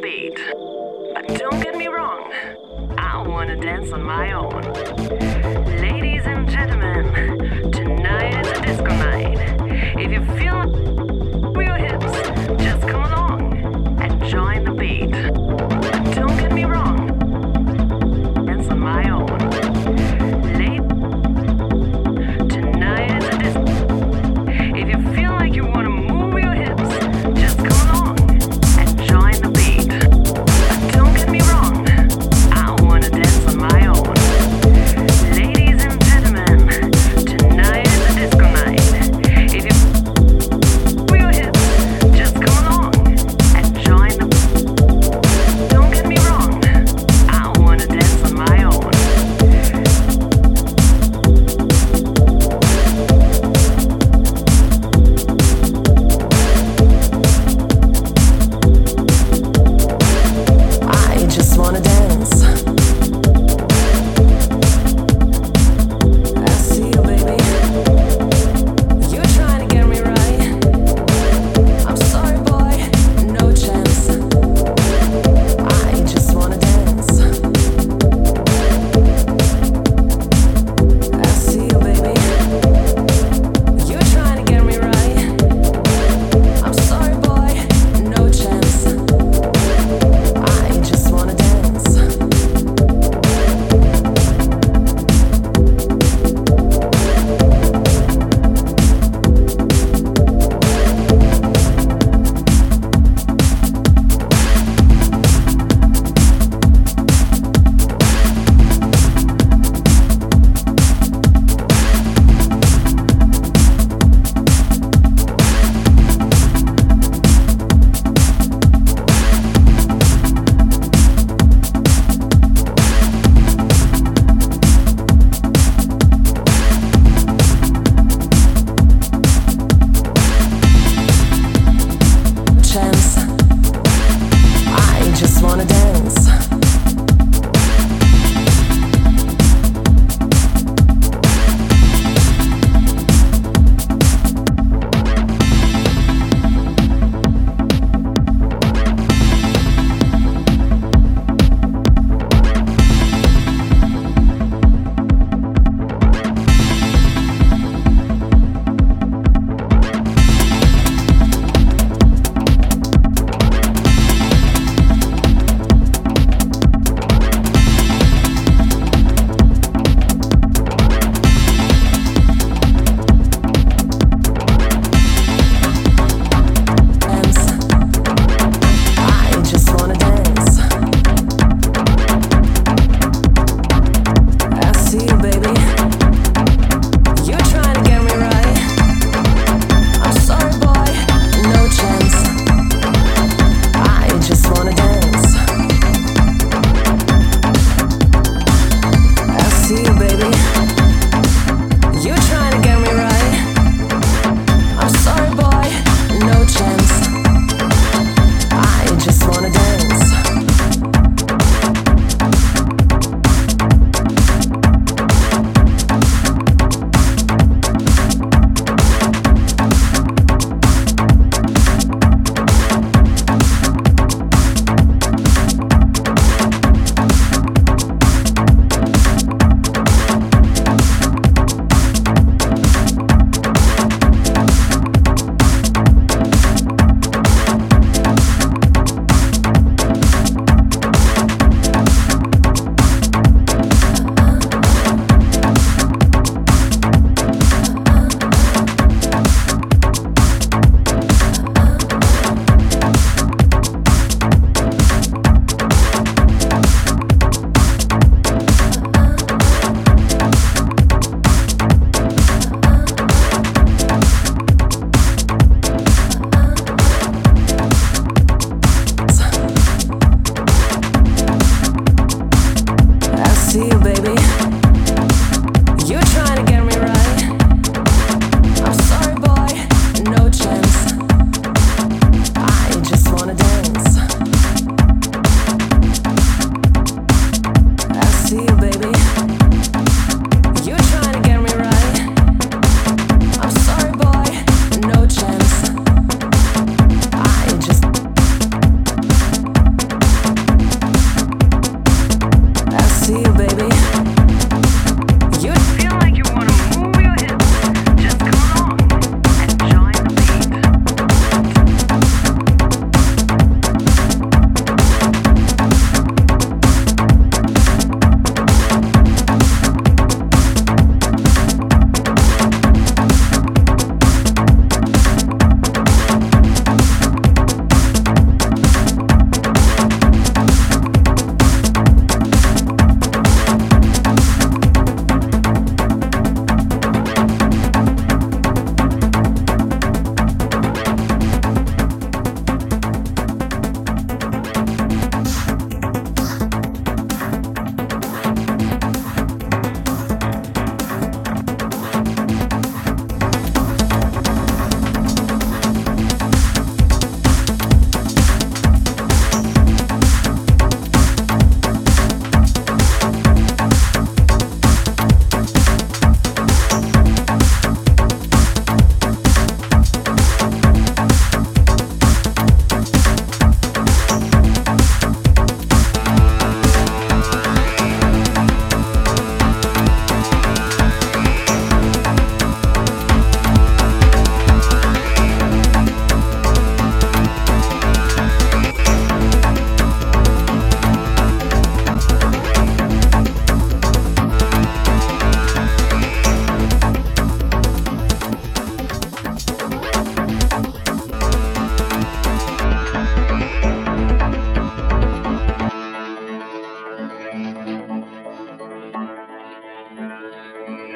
beat. But don't get me wrong, I wanna dance on my own. Ladies and gentlemen, tonight is a disco night. If you feel real hips, just come along.